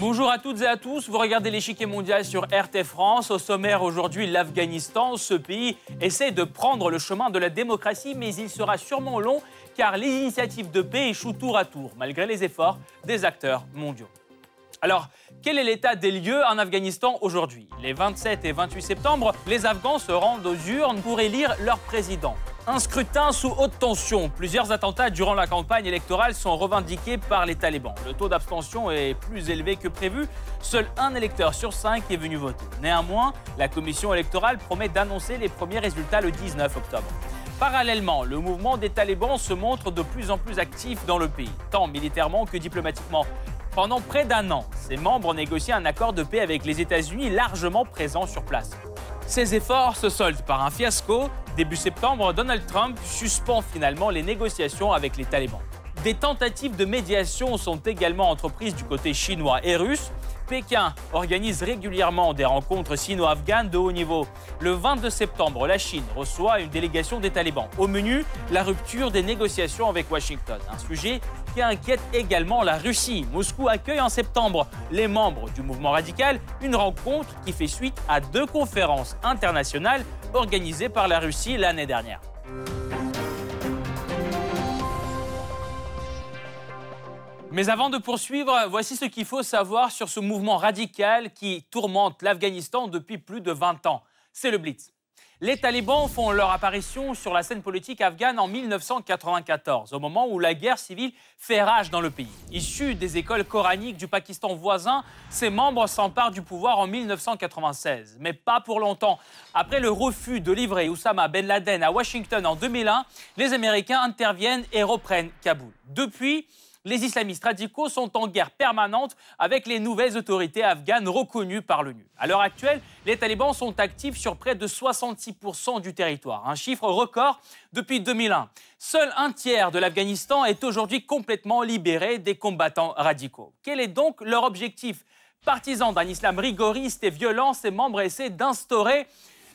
Bonjour à toutes et à tous, vous regardez l'échiquier mondial sur RT France. Au sommaire aujourd'hui, l'Afghanistan. Ce pays essaie de prendre le chemin de la démocratie, mais il sera sûrement long car les initiatives de paix échouent tour à tour, malgré les efforts des acteurs mondiaux. Alors, quel est l'état des lieux en Afghanistan aujourd'hui? Les 27 et 28 septembre, les Afghans se rendent aux urnes pour élire leur président. Un scrutin sous haute tension. Plusieurs attentats durant la campagne électorale sont revendiqués par les talibans. Le taux d'abstention est plus élevé que prévu. Seul un électeur sur cinq est venu voter. Néanmoins, la commission électorale promet d'annoncer les premiers résultats le 19 octobre. Parallèlement, le mouvement des talibans se montre de plus en plus actif dans le pays, tant militairement que diplomatiquement. Pendant près d'un an, ses membres ont négocié un accord de paix avec les États-Unis largement présents sur place. Ces efforts se soldent par un fiasco. Début septembre, Donald Trump suspend finalement les négociations avec les talibans. Des tentatives de médiation sont également entreprises du côté chinois et russe. Pékin organise régulièrement des rencontres sino-afghanes de haut niveau. Le 22 septembre, la Chine reçoit une délégation des talibans. Au menu, la rupture des négociations avec Washington, un sujet qui inquiète également la Russie. Moscou accueille en septembre les membres du mouvement radical, une rencontre qui fait suite à deux conférences internationales organisées par la Russie l'année dernière. Mais avant de poursuivre, voici ce qu'il faut savoir sur ce mouvement radical qui tourmente l'Afghanistan depuis plus de 20 ans. C'est le Blitz. Les talibans font leur apparition sur la scène politique afghane en 1994, au moment où la guerre civile fait rage dans le pays. Issus des écoles coraniques du Pakistan voisin, ces membres s'emparent du pouvoir en 1996, mais pas pour longtemps. Après le refus de livrer Oussama Ben Laden à Washington en 2001, les Américains interviennent et reprennent Kaboul. Depuis, les islamistes radicaux sont en guerre permanente avec les nouvelles autorités afghanes reconnues par l'ONU. À l'heure actuelle, les talibans sont actifs sur près de 66% du territoire, un chiffre record depuis 2001. Seul un tiers de l'Afghanistan est aujourd'hui complètement libéré des combattants radicaux. Quel est donc leur objectif? Partisans d'un islam rigoriste et violent, ces membres essaient d'instaurer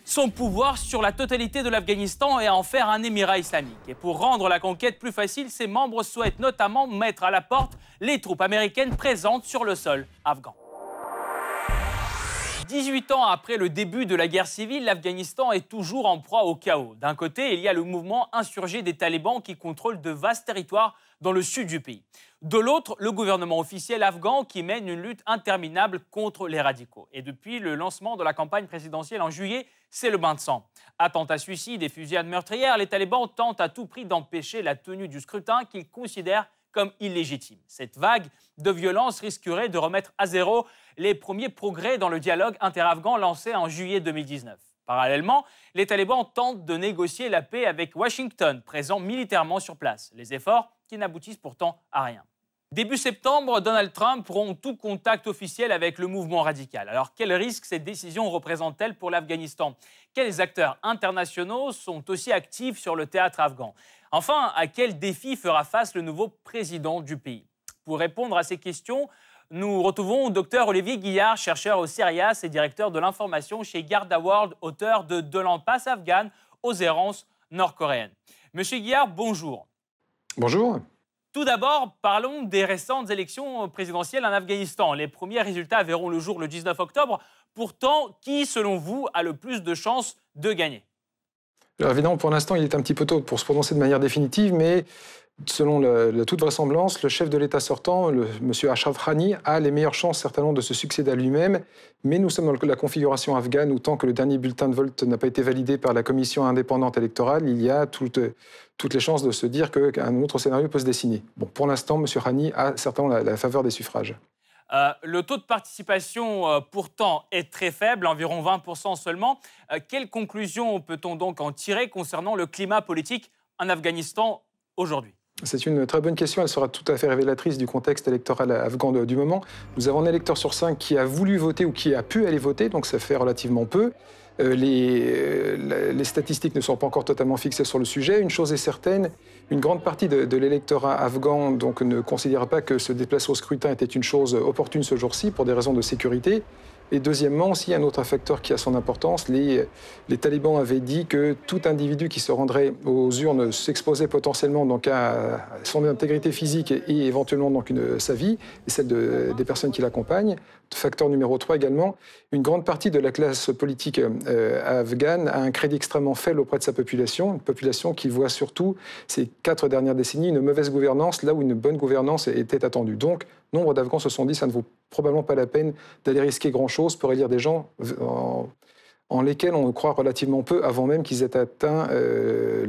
son pouvoir sur la totalité de l'Afghanistan et en faire un émirat islamique. Et pour rendre la conquête plus facile, ses membres souhaitent notamment mettre à la porte les troupes américaines présentes sur le sol afghan. 18 ans après le début de la guerre civile, l'Afghanistan est toujours en proie au chaos. D'un côté, il y a le mouvement insurgé des talibans qui contrôle de vastes territoires dans le sud du pays. De l'autre, le gouvernement officiel afghan qui mène une lutte interminable contre les radicaux. Et depuis le lancement de la campagne présidentielle en juillet, c'est le bain de sang. Attentats suicides et fusillades meurtrières, les talibans tentent à tout prix d'empêcher la tenue du scrutin qu'ils considèrent comme illégitime. Cette vague de violence risquerait de remettre à zéro les premiers progrès dans le dialogue interafghan lancé en juillet 2019. Parallèlement, les talibans tentent de négocier la paix avec Washington, présent militairement sur place. Les efforts qui n'aboutissent pourtant à rien. Début septembre, Donald Trump rompt tout contact officiel avec le mouvement radical. Alors quel risque cette décision représente-t-elle pour l'Afghanistan? Quels acteurs internationaux sont aussi actifs sur le théâtre afghan? Enfin, à quel défi fera face le nouveau président du pays? Pour répondre à ces questions, nous retrouvons Dr Olivier Guillard, chercheur au CERIAS et directeur de l'information chez Garda World, auteur de De l'Ampasse afghane aux errances nord-coréennes. Monsieur Guillard, bonjour. Bonjour. Tout d'abord, parlons des récentes élections présidentielles en Afghanistan. Les premiers résultats verront le jour le 19 octobre. Pourtant, qui, selon vous, a le plus de chances de gagner? Alors évidemment, pour l'instant, il est un petit peu tôt pour se prononcer de manière définitive, mais selon la, toute vraisemblance, le chef de l'État sortant, le, M. Ashraf Ghani, a les meilleures chances certainement de se succéder à lui-même. Mais nous sommes dans la configuration afghane où tant que le dernier bulletin de vote n'a pas été validé par la commission indépendante électorale, il y a toutes, les chances de se dire qu'un autre scénario peut se dessiner. Bon, pour l'instant, M. Ghani a certainement la, faveur des suffrages. Euh, le taux de participation, euh, pourtant, est très faible, environ 20% seulement. Euh, quelles conclusions peut-on donc en tirer concernant le climat politique en Afghanistan aujourd'hui? C'est une très bonne question. Elle sera tout à fait révélatrice du contexte électoral afghan du moment. Nous avons un électeur sur cinq qui a voulu voter ou qui a pu aller voter, donc ça fait relativement peu. Euh, euh, les, statistiques ne sont pas encore totalement fixées sur le sujet. Une chose est certaine, une grande partie de, l'électorat afghan donc, ne considère pas que se déplacer au scrutin était une chose opportune ce jour-ci pour des raisons de sécurité. Et deuxièmement, aussi, un autre facteur qui a son importance, les, talibans avaient dit que tout individu qui se rendrait aux urnes s'exposait potentiellement donc à son intégrité physique et éventuellement donc sa vie et celle de, des personnes qui l'accompagnent. Facteur numéro 3 également, une grande partie de la classe politique euh, afghane a un crédit extrêmement faible auprès de sa population, une population qui voit surtout ces quatre dernières décennies une mauvaise gouvernance là où une bonne gouvernance était attendue. Donc, nombre d'Afghans se sont dit ça ne vaut probablement pas la peine d'aller risquer grand-chose pour élire des gens en, lesquels on croit relativement peu avant même qu'ils aient atteint euh,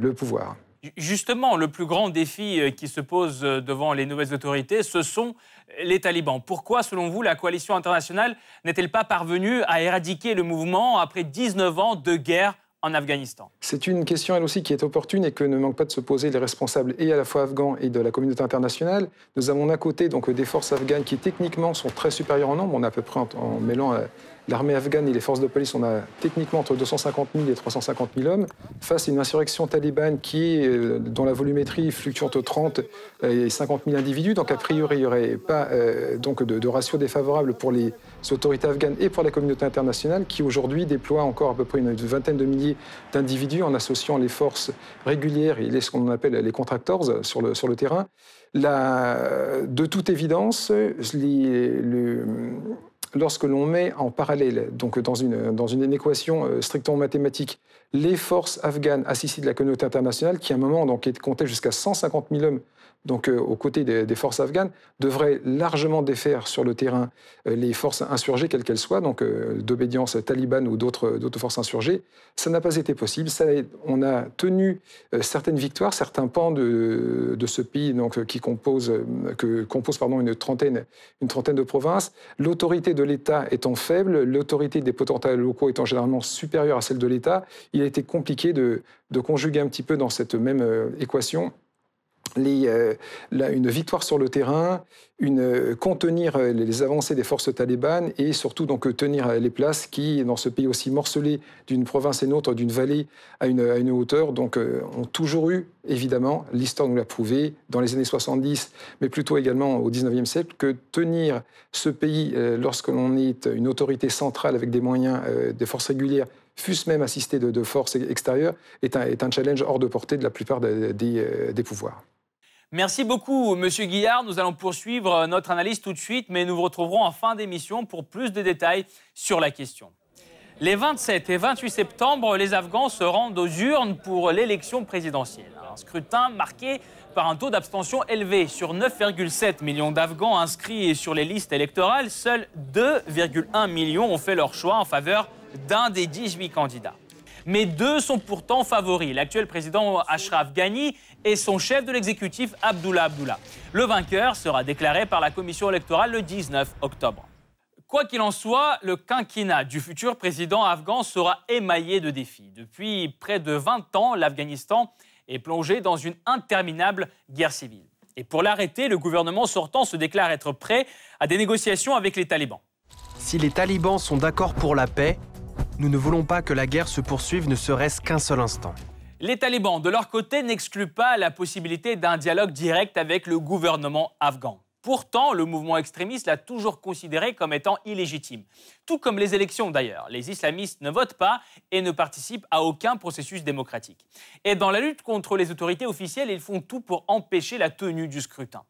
le, pouvoir. Justement, le plus grand défi euh, qui se pose euh, devant les nouvelles autorités, ce sont les talibans. Pourquoi, selon vous, la coalition internationale n'est-elle pas parvenue à éradiquer le mouvement après 19 ans de guerre C'est une question, elle aussi, qui est opportune et que ne manquent pas de se poser les responsables et à la fois afghans et de la communauté internationale. Nous avons d'un côté donc, des forces afghanes qui, techniquement, sont très supérieures en nombre. On a à peu près, en, mêlant euh, l'armée afghane et les forces de police, on a techniquement entre 250 000 et 350 000 hommes, face à une insurrection talibane qui, euh, dont la volumétrie fluctue entre 30 et 50 000 individus. Donc, a priori, il n'y aurait pas euh, donc de, de, ratio défavorable pour les autorités afghanes et pour la communauté internationale, qui aujourd'hui déploie encore à peu près une vingtaine de milliers d'individus en associant les forces régulières et ce qu'on appelle les contractors sur le, terrain. De toute évidence, lorsque l'on met en parallèle, donc dans une, dans une équation euh, strictement mathématique, les forces afghanes assisties de la communauté internationale, qui à un moment donc, comptaient jusqu'à 150 000 hommes donc euh, aux côtés des, forces afghanes, devraient largement défaire sur le terrain euh, les forces insurgées, quelles qu'elles soient, donc d'obédience talibane ou d'autres forces insurgées. Ça n'a pas été possible. On a tenu certaines victoires, certains pans de, ce pays donc, qui compose, une, trentaine, une trentaine de provinces. L'autorité de l'État étant faible, l'autorité des potentats locaux étant généralement supérieure à celle de l'État, il a été compliqué de, conjuguer un petit peu dans cette même euh, équation euh, une victoire sur le terrain, une, euh, contenir euh, les avancées des forces talibanes et surtout donc tenir les places qui, dans ce pays aussi morcelé d'une province et une autre, d'une vallée à une, hauteur, donc ont toujours eu, évidemment, l'histoire nous l'a prouvé, dans les années 70, mais plutôt également au 19e siècle, que tenir ce pays lorsque l'on est une autorité centrale avec des moyens, des forces régulières, fût-ce même assisté de, forces extérieures, est un, challenge hors de portée de la plupart des pouvoirs. Merci beaucoup, Monsieur Guillard. Nous allons poursuivre notre analyse tout de suite, mais nous vous retrouverons en fin d'émission pour plus de détails sur la question. Les 27 et 28 septembre, les Afghans se rendent aux urnes pour l'élection présidentielle. Un scrutin marqué par un taux d'abstention élevé. Sur 9,7 millions d'Afghans inscrits sur les listes électorales, seuls 2,1 millions ont fait leur choix en faveur d'un des 18 candidats. Mais deux sont pourtant favoris. L'actuel président Ashraf Ghani et son chef de l'exécutif Abdullah Abdullah. Le vainqueur sera déclaré par la commission électorale le 19 octobre. Quoi qu'il en soit, le quinquennat du futur président afghan sera émaillé de défis. Depuis près de 20 ans, l'Afghanistan est plongé dans une interminable guerre civile. Et pour l'arrêter, le gouvernement sortant se déclare être prêt à des négociations avec les talibans. Si les talibans sont d'accord pour la paix, nous ne voulons pas que la guerre se poursuive ne serait-ce qu'un seul instant. Les talibans, de leur côté, n'excluent pas la possibilité d'un dialogue direct avec le gouvernement afghan. Pourtant, le mouvement extrémiste l'a toujours considéré comme étant illégitime. Tout comme les élections d'ailleurs. Les islamistes ne votent pas et ne participent à aucun processus démocratique. Et dans la lutte contre les autorités officielles, ils font tout pour empêcher la tenue du scrutin.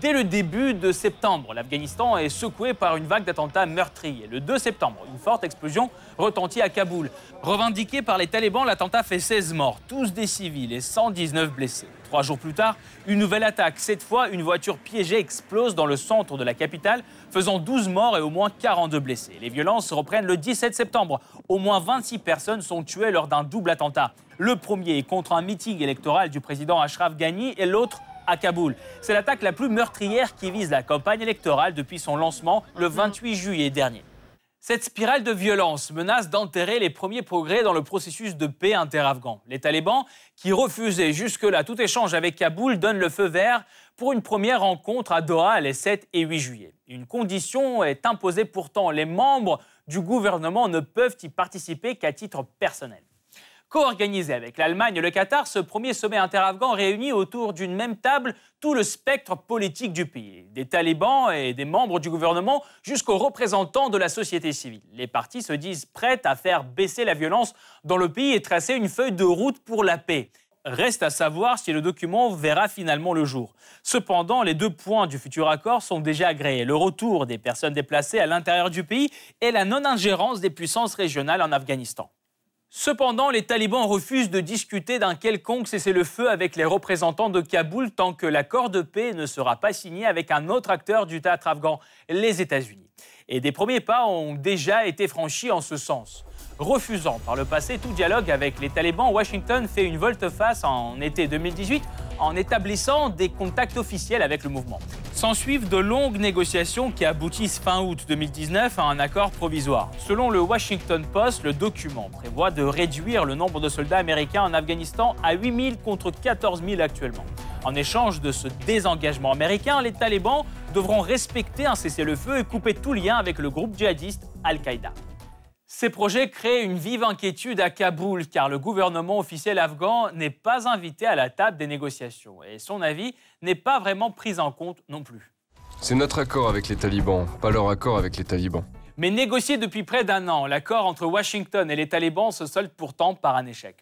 Dès le début de septembre, l'Afghanistan est secoué par une vague d'attentats meurtriers. Le 2 septembre, une forte explosion retentit à Kaboul. Revendiqué par les talibans, l'attentat fait 16 morts, tous des civils et 119 blessés. Trois jours plus tard, une nouvelle attaque. Cette fois, une voiture piégée explose dans le centre de la capitale, faisant 12 morts et au moins 42 blessés. Les violences reprennent le 17 septembre. Au moins 26 personnes sont tuées lors d'un double attentat. Le premier est contre un meeting électoral du président Ashraf Ghani et l'autre à Kaboul. C'est l'attaque la plus meurtrière qui vise la campagne électorale depuis son lancement le 28 juillet dernier. Cette spirale de violence menace d'enterrer les premiers progrès dans le processus de paix inter-afghan. Les talibans, qui refusaient jusque-là tout échange avec Kaboul, donnent le feu vert pour une première rencontre à Doha les 7 et 8 juillet. Une condition est imposée pourtant, les membres du gouvernement ne peuvent y participer qu'à titre personnel. Co-organisé avec l'Allemagne et le Qatar, ce premier sommet interafghan réunit autour d'une même table tout le spectre politique du pays, des talibans et des membres du gouvernement jusqu'aux représentants de la société civile. Les partis se disent prêts à faire baisser la violence dans le pays et tracer une feuille de route pour la paix. Reste à savoir si le document verra finalement le jour. Cependant, les deux points du futur accord sont déjà agréés. Le retour des personnes déplacées à l'intérieur du pays et la non-ingérence des puissances régionales en Afghanistan. Cependant, les talibans refusent de discuter d'un quelconque cessez-le-feu avec les représentants de Kaboul tant que l'accord de paix ne sera pas signé avec un autre acteur du théâtre afghan, les États-Unis. Et des premiers pas ont déjà été franchis en ce sens. Refusant par le passé tout dialogue avec les talibans, Washington fait une volte-face en été 2018 en établissant des contacts officiels avec le mouvement. S'en suivent de longues négociations qui aboutissent fin août 2019 à un accord provisoire. Selon le Washington Post, le document prévoit de réduire le nombre de soldats américains en Afghanistan à 8 000 contre 14 000 actuellement. En échange de ce désengagement américain, les talibans devront respecter un cessez-le-feu et couper tout lien avec le groupe djihadiste Al-Qaïda. Ces projets créent une vive inquiétude à Kaboul car le gouvernement officiel afghan n'est pas invité à la table des négociations et son avis n'est pas vraiment pris en compte non plus. C'est notre accord avec les talibans, pas leur accord avec les talibans. Mais négocié depuis près d'un an, l'accord entre Washington et les talibans se solde pourtant par un échec.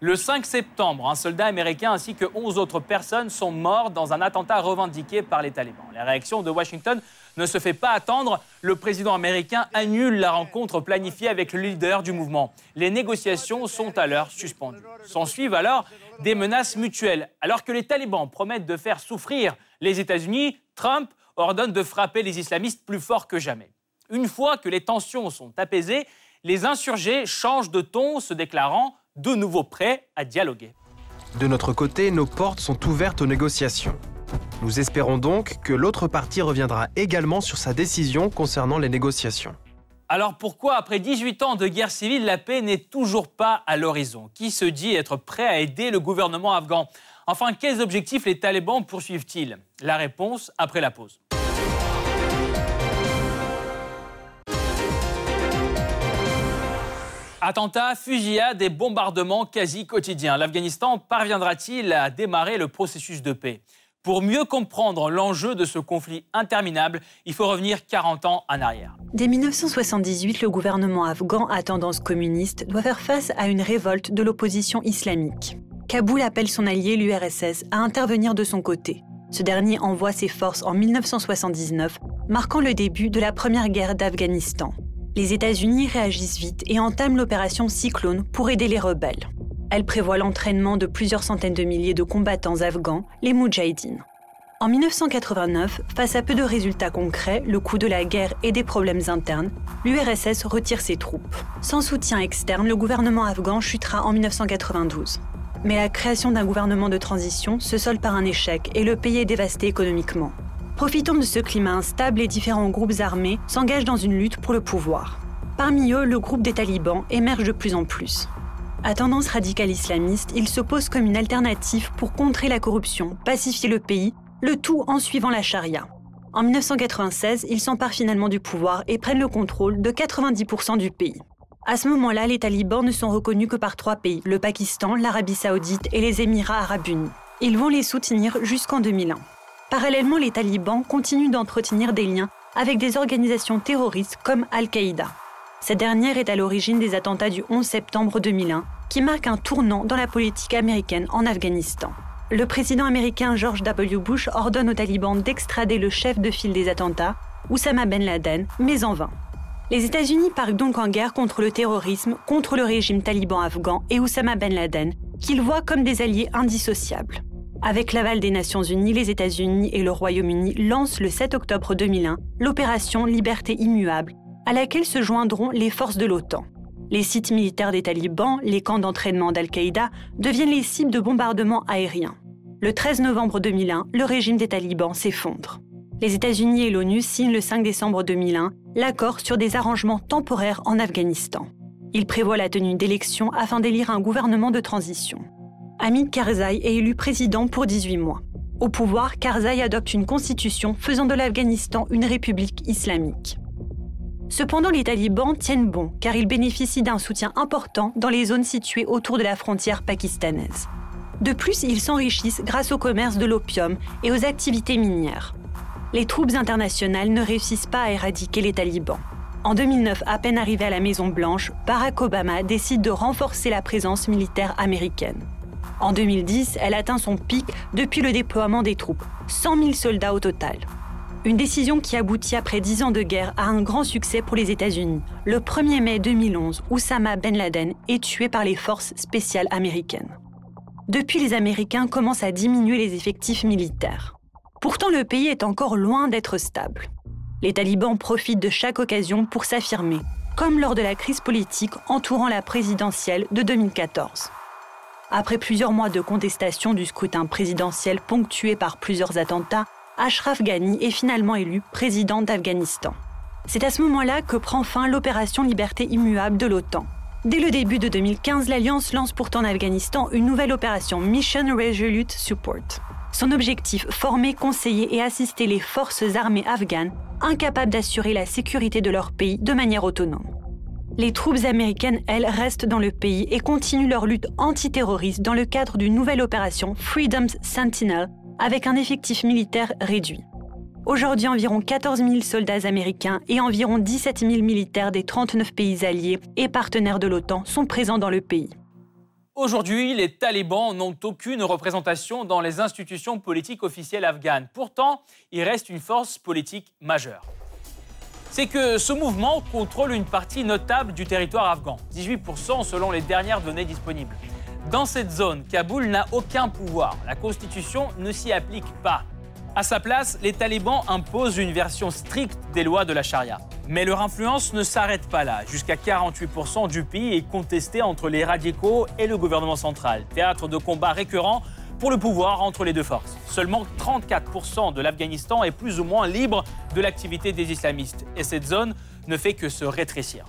Le 5 septembre, un soldat américain ainsi que 11 autres personnes sont morts dans un attentat revendiqué par les talibans. La réaction de Washington ne se fait pas attendre. Le président américain annule la rencontre planifiée avec le leader du mouvement. Les négociations sont alors suspendues. S'en suivent alors des menaces mutuelles. Alors que les talibans promettent de faire souffrir les États-Unis, Trump ordonne de frapper les islamistes plus fort que jamais. Une fois que les tensions sont apaisées, les insurgés changent de ton, se déclarant de nouveau prêts à dialoguer. De notre côté, nos portes sont ouvertes aux négociations. Nous espérons donc que l'autre partie reviendra également sur sa décision concernant les négociations. Alors pourquoi, après 18 ans de guerre civile, la paix n'est toujours pas à l'horizon? Qui se dit être prêt à aider le gouvernement afghan? Enfin, quels objectifs les talibans poursuivent-ils? La réponse après la pause. Attentats, fusillades et bombardements quasi quotidiens. L'Afghanistan parviendra-t-il à démarrer le processus de paix? Pour mieux comprendre l'enjeu de ce conflit interminable, il faut revenir 40 ans en arrière. Dès 1978, le gouvernement afghan à tendance communiste doit faire face à une révolte de l'opposition islamique. Kaboul appelle son allié, l'URSS, à intervenir de son côté. Ce dernier envoie ses forces en 1979, marquant le début de la première guerre d'Afghanistan les États-Unis réagissent vite et entament l'opération Cyclone pour aider les rebelles. Elle prévoit l'entraînement de plusieurs centaines de milliers de combattants afghans, les Moudjahidines. En 1989, face à peu de résultats concrets, le coût de la guerre et des problèmes internes, l'URSS retire ses troupes. Sans soutien externe, le gouvernement afghan chutera en 1992. Mais la création d'un gouvernement de transition se solde par un échec et le pays est dévasté économiquement. Profitant de ce climat instable, les différents groupes armés s'engagent dans une lutte pour le pouvoir. Parmi eux, le groupe des talibans émerge de plus en plus. À tendance radicale islamiste, il s'oppose comme une alternative pour contrer la corruption, pacifier le pays, le tout en suivant la charia. En 1996, ils s'emparent finalement du pouvoir et prennent le contrôle de 90% du pays. À ce moment-là, les talibans ne sont reconnus que par trois pays, le Pakistan, l'Arabie saoudite et les Émirats arabes unis. Ils vont les soutenir jusqu'en 2001. Parallèlement, les talibans continuent d'entretenir des liens avec des organisations terroristes comme Al-Qaïda. Cette dernière est à l'origine des attentats du 11 septembre 2001, qui marquent un tournant dans la politique américaine en Afghanistan. Le président américain George W. Bush ordonne aux talibans d'extrader le chef de file des attentats, Oussama Ben Laden, mais en vain. Les États-Unis partent donc en guerre contre le terrorisme, contre le régime taliban afghan et Oussama Ben Laden, qu'ils voient comme des alliés indissociables. Avec l'aval des Nations Unies, les États-Unis et le Royaume-Uni lancent le 7 octobre 2001 l'opération Liberté immuable, à laquelle se joindront les forces de l'OTAN. Les sites militaires des talibans, les camps d'entraînement d'Al-Qaïda, deviennent les cibles de bombardements aériens. Le 13 novembre 2001, le régime des talibans s'effondre. Les États-Unis et l'ONU signent le 5 décembre 2001 l'accord sur des arrangements temporaires en Afghanistan. Ils prévoient la tenue d'élections afin d'élire un gouvernement de transition. Hamid Karzai est élu président pour 18 mois. Au pouvoir, Karzai adopte une constitution faisant de l'Afghanistan une république islamique. Cependant, les talibans tiennent bon car ils bénéficient d'un soutien important dans les zones situées autour de la frontière pakistanaise. De plus, ils s'enrichissent grâce au commerce de l'opium et aux activités minières. Les troupes internationales ne réussissent pas à éradiquer les talibans. En 2009, à peine arrivé à la Maison-Blanche, Barack Obama décide de renforcer la présence militaire américaine. En 2010, elle atteint son pic depuis le déploiement des troupes, 100 000 soldats au total. Une décision qui aboutit après dix ans de guerre à un grand succès pour les États-Unis. Le 1er mai 2011, Oussama Ben Laden est tué par les forces spéciales américaines. Depuis, les Américains commencent à diminuer les effectifs militaires. Pourtant, le pays est encore loin d'être stable. Les talibans profitent de chaque occasion pour s'affirmer, comme lors de la crise politique entourant la présidentielle de 2014. Après plusieurs mois de contestation du scrutin présidentiel ponctué par plusieurs attentats, Ashraf Ghani est finalement élu président d'Afghanistan. C'est à ce moment-là que prend fin l'opération Liberté immuable de l'OTAN. Dès le début de 2015, l'Alliance lance pourtant en Afghanistan une nouvelle opération Mission Resolute Support. Son objectif, former, conseiller et assister les forces armées afghanes incapables d'assurer la sécurité de leur pays de manière autonome. Les troupes américaines, elles, restent dans le pays et continuent leur lutte antiterroriste dans le cadre d'une nouvelle opération Freedom's Sentinel avec un effectif militaire réduit. Aujourd'hui, environ 14 000 soldats américains et environ 17 000 militaires des 39 pays alliés et partenaires de l'OTAN sont présents dans le pays. Aujourd'hui, les talibans n'ont aucune représentation dans les institutions politiques officielles afghanes. Pourtant, il reste une force politique majeure. C'est que ce mouvement contrôle une partie notable du territoire afghan, 18% selon les dernières données disponibles. Dans cette zone, Kaboul n'a aucun pouvoir. La constitution ne s'y applique pas. À sa place, les talibans imposent une version stricte des lois de la charia. Mais leur influence ne s'arrête pas là. Jusqu'à 48% du pays est contesté entre les radicaux et le gouvernement central, théâtre de combats récurrents pour le pouvoir entre les deux forces. Seulement 34% de l'Afghanistan est plus ou moins libre de l'activité des islamistes. Et cette zone ne fait que se rétrécir.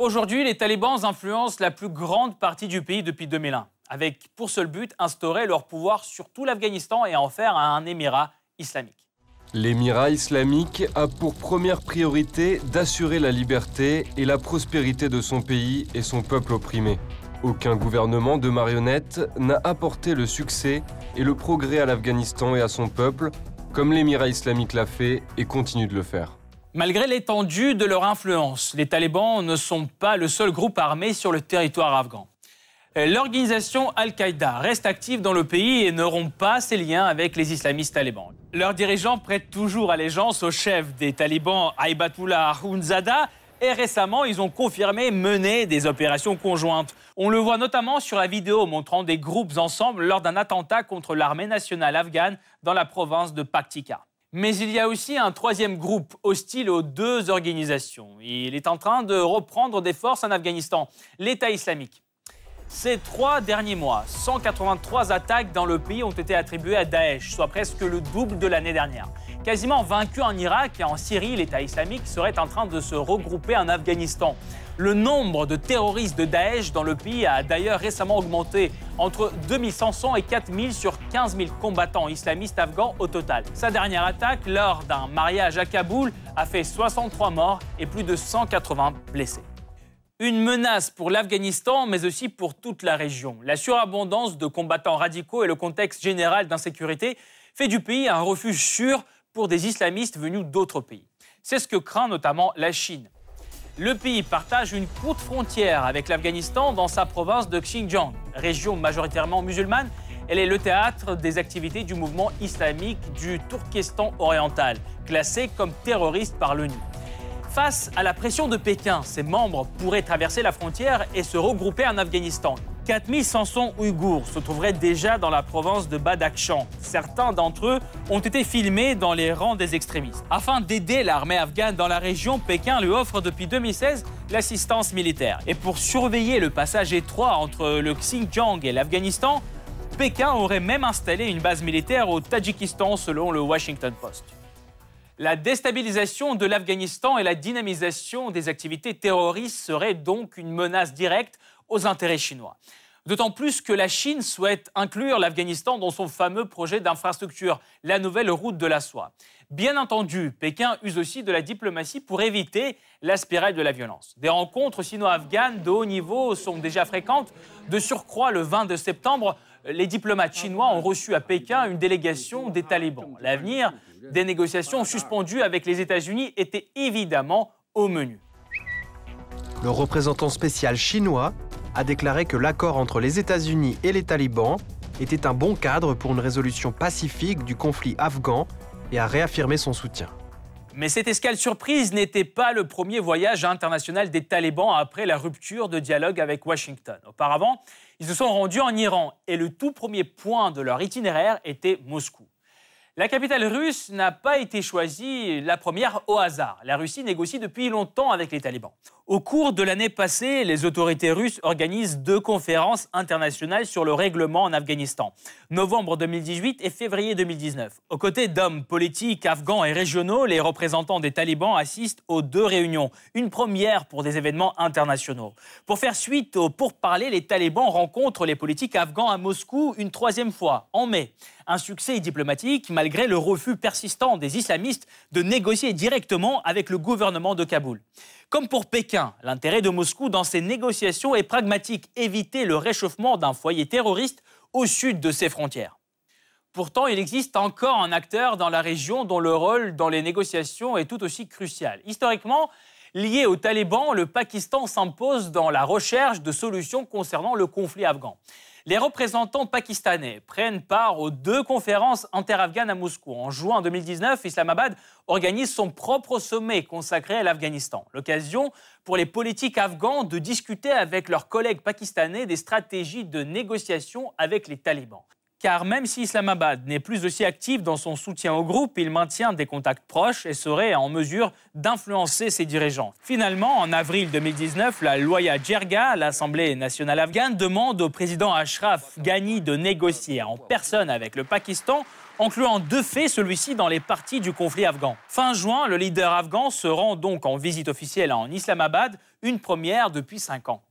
Aujourd'hui, les talibans influencent la plus grande partie du pays depuis 2001, avec pour seul but instaurer leur pouvoir sur tout l'Afghanistan et en faire un émirat islamique. L'émirat islamique a pour première priorité d'assurer la liberté et la prospérité de son pays et son peuple opprimé. Aucun gouvernement de marionnettes n'a apporté le succès et le progrès à l'Afghanistan et à son peuple, comme l'émirat islamique l'a fait et continue de le faire. Malgré l'étendue de leur influence, les talibans ne sont pas le seul groupe armé sur le territoire afghan. L'organisation Al-Qaïda reste active dans le pays et ne rompt pas ses liens avec les islamistes talibans. Leurs dirigeants prêtent toujours allégeance au chef des talibans, Aibatullah Hunzada, et récemment, ils ont confirmé mener des opérations conjointes. On le voit notamment sur la vidéo montrant des groupes ensemble lors d'un attentat contre l'armée nationale afghane dans la province de Paktika. Mais il y a aussi un troisième groupe hostile aux deux organisations. Il est en train de reprendre des forces en Afghanistan, l'État islamique. Ces trois derniers mois, 183 attaques dans le pays ont été attribuées à Daesh, soit presque le double de l'année dernière. Quasiment vaincu en Irak et en Syrie, l'État islamique serait en train de se regrouper en Afghanistan. Le nombre de terroristes de Daesh dans le pays a d'ailleurs récemment augmenté, entre 2500 et 4000 sur 15 000 combattants islamistes afghans au total. Sa dernière attaque, lors d'un mariage à Kaboul, a fait 63 morts et plus de 180 blessés. Une menace pour l'Afghanistan, mais aussi pour toute la région. La surabondance de combattants radicaux et le contexte général d'insécurité fait du pays un refuge sûr pour des islamistes venus d'autres pays. C'est ce que craint notamment la Chine. Le pays partage une courte frontière avec l'Afghanistan dans sa province de Xinjiang, région majoritairement musulmane. Elle est le théâtre des activités du mouvement islamique du Turkestan oriental, classé comme terroriste par l'ONU. Face à la pression de Pékin, ses membres pourraient traverser la frontière et se regrouper en Afghanistan. 4500 Ouïghours se trouveraient déjà dans la province de Badakhshan. Certains d'entre eux ont été filmés dans les rangs des extrémistes. Afin d'aider l'armée afghane dans la région, Pékin lui offre depuis 2016 l'assistance militaire. Et pour surveiller le passage étroit entre le Xinjiang et l'Afghanistan, Pékin aurait même installé une base militaire au Tadjikistan selon le Washington Post. La déstabilisation de l'Afghanistan et la dynamisation des activités terroristes seraient donc une menace directe aux intérêts chinois. D'autant plus que la Chine souhaite inclure l'Afghanistan dans son fameux projet d'infrastructure, la nouvelle route de la soie. Bien entendu, Pékin use aussi de la diplomatie pour éviter la spirale de la violence. Des rencontres sino-afghanes de haut niveau sont déjà fréquentes. De surcroît, le 22 septembre, les diplomates chinois ont reçu à Pékin une délégation des talibans. L'avenir des négociations suspendues avec les États-Unis était évidemment au menu. Le représentant spécial chinois a déclaré que l'accord entre les États-Unis et les talibans était un bon cadre pour une résolution pacifique du conflit afghan et a réaffirmé son soutien. Mais cette escale surprise n'était pas le premier voyage international des talibans après la rupture de dialogue avec Washington. Auparavant, ils se sont rendus en Iran et le tout premier point de leur itinéraire était Moscou. La capitale russe n'a pas été choisie la première au hasard. La Russie négocie depuis longtemps avec les talibans. Au cours de l'année passée, les autorités russes organisent deux conférences internationales sur le règlement en Afghanistan, novembre 2018 et février 2019. Aux côtés d'hommes politiques afghans et régionaux, les représentants des talibans assistent aux deux réunions, une première pour des événements internationaux. Pour faire suite au pourparlers, les talibans rencontrent les politiques afghans à Moscou une troisième fois, en mai. Un succès diplomatique malgré le refus persistant des islamistes de négocier directement avec le gouvernement de Kaboul. Comme pour Pékin, l'intérêt de Moscou dans ces négociations est pragmatique, éviter le réchauffement d'un foyer terroriste au sud de ses frontières. Pourtant, il existe encore un acteur dans la région dont le rôle dans les négociations est tout aussi crucial. Historiquement, lié aux talibans, le Pakistan s'impose dans la recherche de solutions concernant le conflit afghan. Les représentants pakistanais prennent part aux deux conférences inter-afghanes à Moscou. En juin 2019, Islamabad organise son propre sommet consacré à l'Afghanistan. L'occasion pour les politiques afghans de discuter avec leurs collègues pakistanais des stratégies de négociation avec les talibans car même si Islamabad n'est plus aussi actif dans son soutien au groupe, il maintient des contacts proches et serait en mesure d'influencer ses dirigeants. Finalement, en avril 2019, la Loya Djerga, l'Assemblée nationale afghane, demande au président Ashraf Ghani de négocier en personne avec le Pakistan incluant de fait celui-ci dans les parties du conflit afghan. Fin juin, le leader afghan se rend donc en visite officielle en Islamabad, une première depuis cinq ans.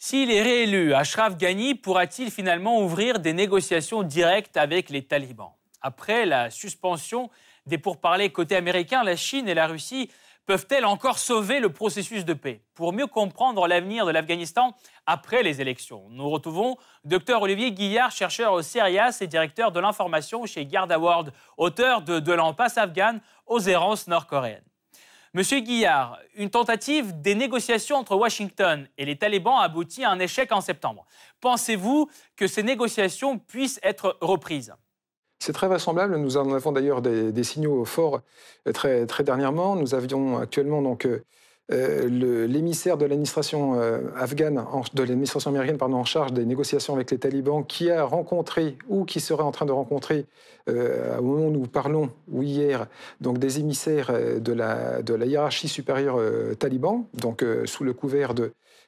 S'il est réélu, Ashraf Ghani pourra-t-il finalement ouvrir des négociations directes avec les talibans? Après la suspension des pourparlers côté américain, la Chine et la Russie peuvent-elles encore sauver le processus de paix? Pour mieux comprendre l'avenir de l'Afghanistan après les élections, nous retrouvons Dr Olivier Guillard, chercheur au CERIAS et directeur de l'information chez Garda World, auteur de De l'impasse afghane aux errances nord-coréennes. Monsieur Guillard, une tentative des négociations entre Washington et les talibans aboutit à un échec en septembre. Pensez-vous que ces négociations puissent être reprises? C'est très vraisemblable. Nous en avons d'ailleurs des, signaux forts euh, très, très dernièrement. Nous avions actuellement donc euh, l'émissaire de l'administration euh, afghane, de l'administration américaine pardon, en charge des négociations avec les talibans, qui a rencontré ou qui serait en train de rencontrer euh, au moment où nous parlons, ou hier, donc des émissaires de la, hiérarchie supérieure taliban, donc sous le couvert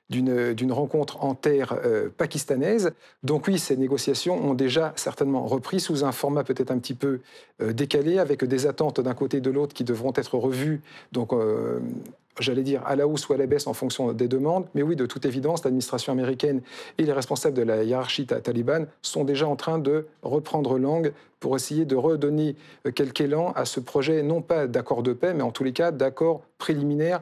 d'une rencontre en terre pakistanaise. Donc oui, ces négociations ont déjà certainement repris sous un format peut-être un petit peu décalé, avec des attentes d'un côté et de l'autre qui devront être revues. Donc j'allais dire, à la hausse ou à la baisse en fonction des demandes. Mais oui, de toute évidence, l'administration américaine et les responsables de la hiérarchie talibane sont déjà en train de reprendre langue pour essayer de redonner euh, quelque élan à ce projet, non pas d'accord de paix, mais en tous les cas d'accord préliminaire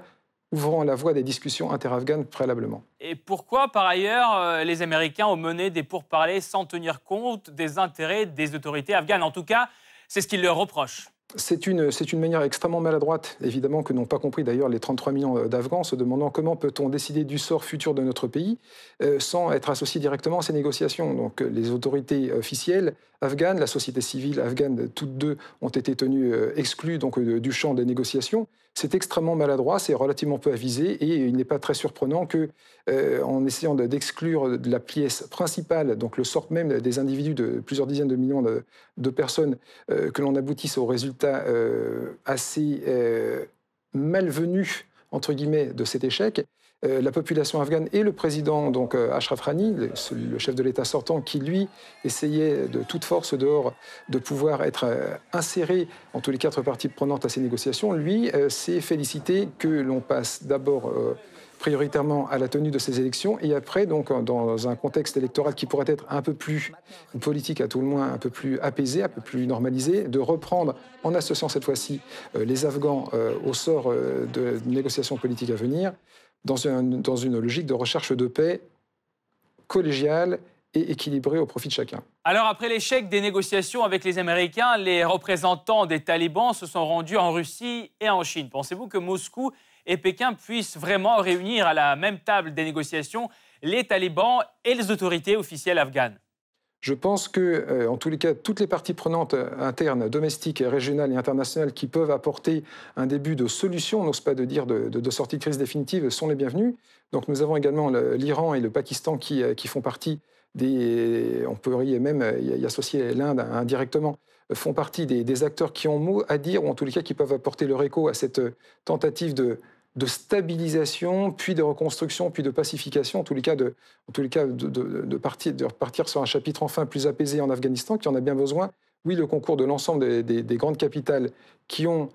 ouvrant la voie des discussions interafghanes préalablement. Et pourquoi, par ailleurs, euh, les Américains ont mené des pourparlers sans tenir compte des intérêts des autorités afghanes? En tout cas, c'est ce qu'ils leur reprochent. C'est une, une, manière extrêmement maladroite, évidemment, que n'ont pas compris d'ailleurs les 33 millions d'Afghans, se demandant comment peut-on décider du sort futur de notre pays euh, sans être associé directement à ces négociations. Donc les autorités officielles afghanes, la société civile afghane, toutes deux ont été tenues euh, exclues donc, euh, du champ des négociations. C'est extrêmement maladroit, c'est relativement peu avisé, et il n'est pas très surprenant que, en essayant d'exclure de, la pièce principale, donc le sort même des individus de plusieurs dizaines de millions de, personnes, que l'on aboutisse au résultat euh, assez euh, malvenu, entre guillemets, de cet échec. Euh, la population afghane et le président, donc Ashraf Rani, le, chef de l'État sortant, qui lui essayait de toute force dehors de pouvoir être inséré en tous les quatre parties prenantes à ces négociations, lui s'est félicité que l'on passe d'abord prioritairement à la tenue de ces élections et après, donc, dans un contexte électoral qui pourrait être un peu plus politique, à tout le moins un peu plus apaisé, un peu plus normalisé, de reprendre, en associant cette fois-ci euh, les Afghans euh, au sort euh, de négociations politiques à venir, dans une, logique de recherche de paix collégiale et équilibrée au profit de chacun. Alors après l'échec des négociations avec les Américains, les représentants des talibans se sont rendus en Russie et en Chine. Pensez-vous que Moscou et Pékin puissent vraiment réunir à la même table des négociations les talibans et les autorités officielles afghanes? Je pense que, euh, en tous les cas, toutes les parties prenantes euh, internes, domestiques, régionales et internationales qui peuvent apporter un début de solution, on n'ose pas de dire de, sortie de crise définitive, sont les bienvenues. Donc nous avons également l'Iran et le Pakistan qui, euh, font partie des... On pourrait même y associer l'Inde indirectement font partie des, des, acteurs qui ont mot à dire, ou en tous les cas qui peuvent apporter leur écho à cette tentative de, de stabilisation, puis de reconstruction, puis de pacification, en tous les cas, de, en tous les cas de, partir, de repartir sur un chapitre enfin plus apaisé en Afghanistan, qui en a bien besoin. Oui, le concours de l'ensemble des, grandes capitales qui ont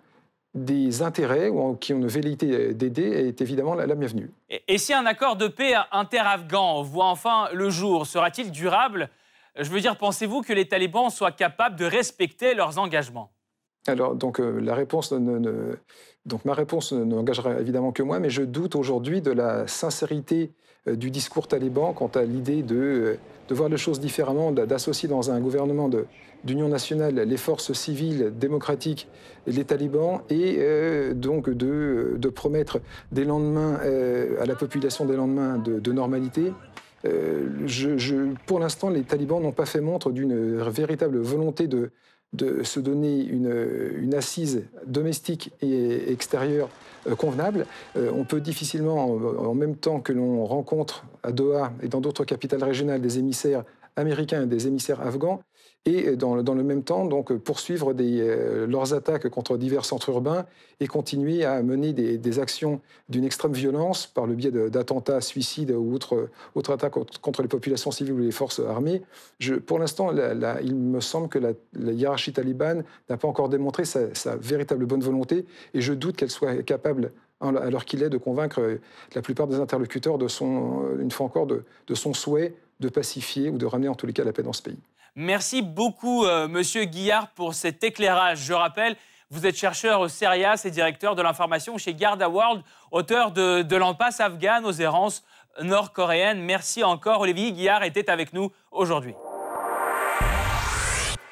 des intérêts ou qui ont une velléité d'aider est évidemment la, bienvenue. Et, si un accord de paix inter-afghan voit enfin le jour, sera-t-il durable? Je veux dire, pensez-vous que les talibans soient capables de respecter leurs engagements? Alors, donc, euh, réponse ne, donc, ma réponse n'engagera évidemment que moi, mais je doute aujourd'hui de la sincérité euh, du discours taliban quant à l'idée de, euh, voir les choses différemment, d'associer dans un gouvernement d'union nationale les forces civiles démocratiques les talibans, et donc de, promettre des lendemains à la population des lendemains de, normalité. pour l'instant, les talibans n'ont pas fait montre d'une véritable volonté de, de se donner une, assise domestique et extérieure euh, convenable. Euh, on peut difficilement, en même temps que l'on rencontre à Doha et dans d'autres capitales régionales des émissaires américains et des émissaires afghans, et dans, le même temps donc poursuivre euh, leurs attaques contre divers centres urbains et continuer à mener des, actions d'une extrême violence par le biais d'attentats, suicides ou autres, attaques contre les populations civiles ou les forces armées. pour l'instant, il me semble que la, hiérarchie talibane n'a pas encore démontré sa, véritable bonne volonté et je doute qu'elle soit capable alors qu'il est de convaincre la plupart des interlocuteurs de une fois encore, de son souhait de pacifier ou de ramener en tous les cas la paix dans ce pays. Merci beaucoup, euh, Monsieur Guillard, pour cet éclairage. Je rappelle, vous êtes chercheur au CERIAS et directeur de l'information chez Garda World, auteur de, l'Empasse afghane aux errances nord-coréennes. Merci encore. Olivier Guillard était avec nous aujourd'hui.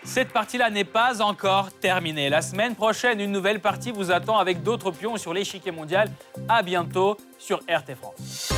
Cette partie-là n'est pas encore terminée. La semaine prochaine, une nouvelle partie vous attend avec d'autres pions sur l'échiquier mondial. À bientôt sur RT France.